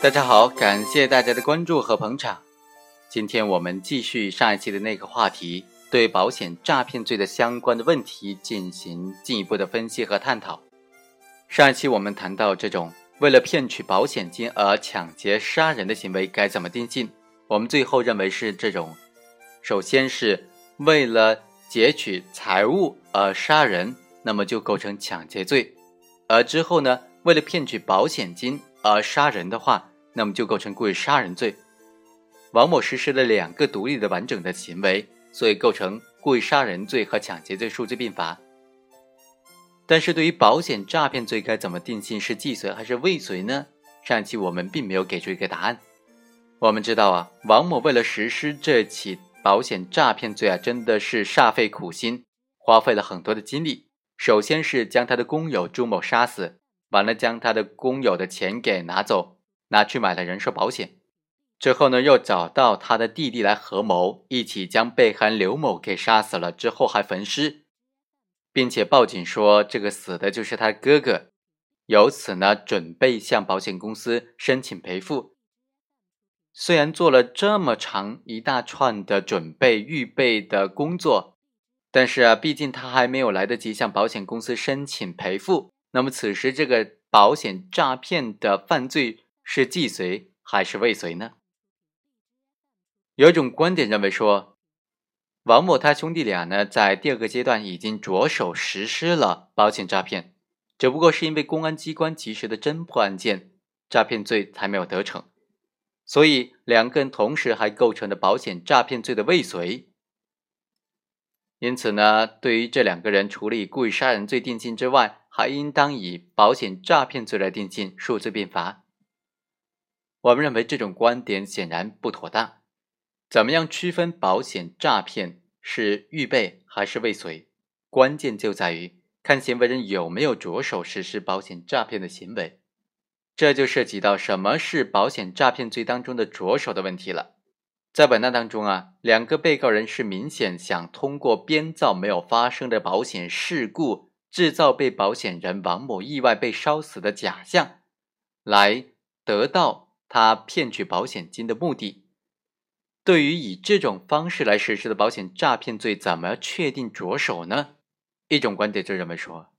大家好，感谢大家的关注和捧场。今天我们继续上一期的那个话题，对保险诈骗罪的相关的问题进行进一步的分析和探讨。上一期我们谈到这种为了骗取保险金而抢劫杀人的行为该怎么定性，我们最后认为是这种，首先是为了劫取财物而杀人，那么就构成抢劫罪；而之后呢，为了骗取保险金而杀人的话，那么就构成故意杀人罪。王某实施了两个独立的完整的行为，所以构成故意杀人罪和抢劫罪数罪并罚。但是对于保险诈骗罪该怎么定性，是既遂还是未遂呢？上期我们并没有给出一个答案。我们知道啊，王某为了实施这起保险诈骗罪啊，真的是煞费苦心，花费了很多的精力。首先是将他的工友朱某杀死，完了将他的工友的钱给拿走，拿去买了人寿保险。之后呢，又找到他的弟弟来合谋，一起将被害人刘某给杀死了。之后还焚尸，并且报警说这个死的就是他哥哥。由此呢，准备向保险公司申请赔付。虽然做了这么长一大串的准备预备的工作，但是啊，毕竟他还没有来得及向保险公司申请赔付。那么此时这个保险诈骗的犯罪是既遂还是未遂呢？有一种观点认为说，王某他兄弟俩呢，在第二个阶段已经着手实施了保险诈骗，只不过是因为公安机关及时的侦破案件，诈骗罪才没有得逞，所以两个人同时还构成了保险诈骗罪的未遂。因此呢，对于这两个人，除了以故意杀人罪定性之外，还应当以保险诈骗罪来定性，数罪并罚。我们认为这种观点显然不妥当。怎么样区分保险诈骗是预备还是未遂？关键就在于看行为人有没有着手实施保险诈骗的行为，这就涉及到什么是保险诈骗罪当中的着手的问题了。在本案当中啊，两个被告人是明显想通过编造没有发生的保险事故，制造被保险人王某意外被烧死的假象，来得到他骗取保险金的目的。对于以这种方式来实施的保险诈骗罪，怎么确定着手呢？一种观点就认为说，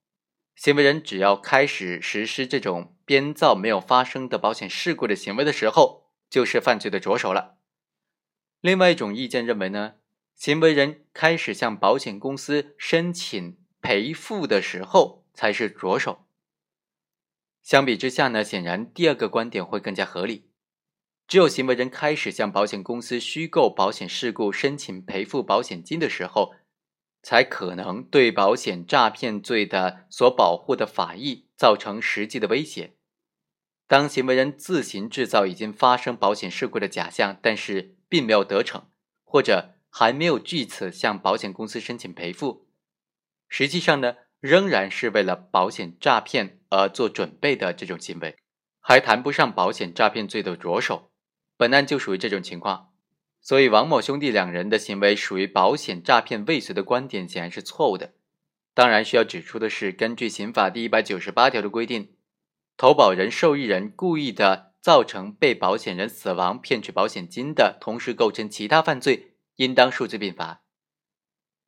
行为人只要开始实施这种编造没有发生的保险事故的行为的时候，就是犯罪的着手了。另外一种意见认为呢，行为人开始向保险公司申请赔付的时候才是着手。相比之下呢，显然第二个观点会更加合理。只有行为人开始向保险公司虚构保险事故申请赔付保险金的时候，才可能对保险诈骗罪的所保护的法益造成实际的威胁。当行为人自行制造已经发生保险事故的假象，但是并没有得逞，或者还没有据此向保险公司申请赔付，实际上呢，仍然是为了保险诈骗而做准备的这种行为，还谈不上保险诈骗罪的着手。本案就属于这种情况，所以王某兄弟两人的行为属于保险诈骗未遂的观点显然是错误的。当然，需要指出的是，根据刑法第一百九十八条的规定，投保人、受益人故意的造成被保险人死亡骗取保险金的，同时构成其他犯罪，应当数罪并罚。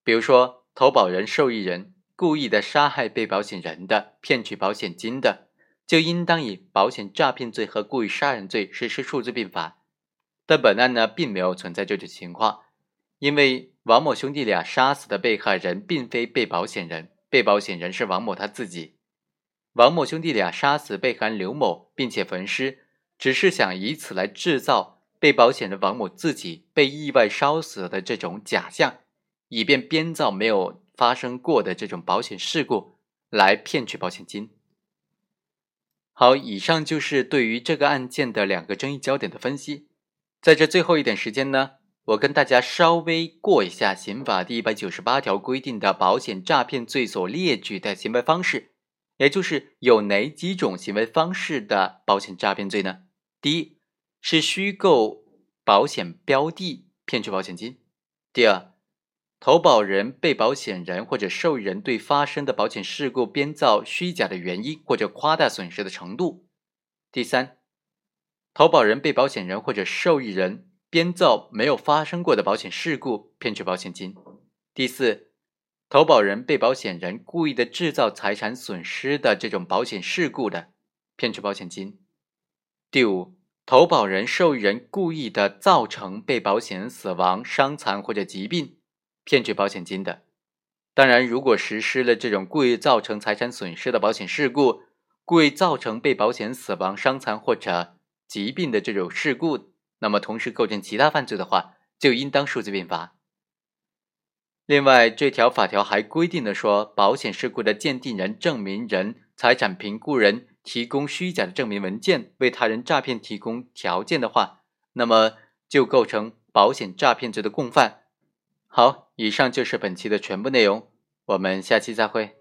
比如说，投保人、受益人故意的杀害被保险人的，骗取保险金的，就应当以保险诈骗罪和故意杀人罪实施数罪并罚。但本案呢，并没有存在这种情况，因为王某兄弟俩杀死的被害人并非被保险人，被保险人是王某他自己。王某兄弟俩杀死被害人刘某，并且焚尸，只是想以此来制造被保险人王某自己被意外烧死的这种假象，以便编造没有发生过的这种保险事故来骗取保险金。好，以上就是对于这个案件的两个争议焦点的分析。在这最后一点时间呢，我跟大家稍微过一下刑法第一百九十八条规定的保险诈骗罪所列举的行为方式，也就是有哪几种行为方式的保险诈骗罪呢？第一是虚构保险标的骗取保险金；第二，投保人、被保险人或者受益人对发生的保险事故编造虚假的原因或者夸大损失的程度；第三。投保人、被保险人或者受益人编造没有发生过的保险事故骗取保险金；第四，投保人、被保险人故意的制造财产损失的这种保险事故的骗取保险金；第五，投保人、受益人故意的造成被保险人死亡、伤残或者疾病骗取保险金的。当然，如果实施了这种故意造成财产损失的保险事故，故意造成被保险死亡、伤残或者疾病的这种事故，那么同时构成其他犯罪的话，就应当数罪并罚。另外，这条法条还规定了说，保险事故的鉴定人、证明人、财产评估人提供虚假的证明文件，为他人诈骗提供条件的话，那么就构成保险诈骗罪的共犯。好，以上就是本期的全部内容，我们下期再会。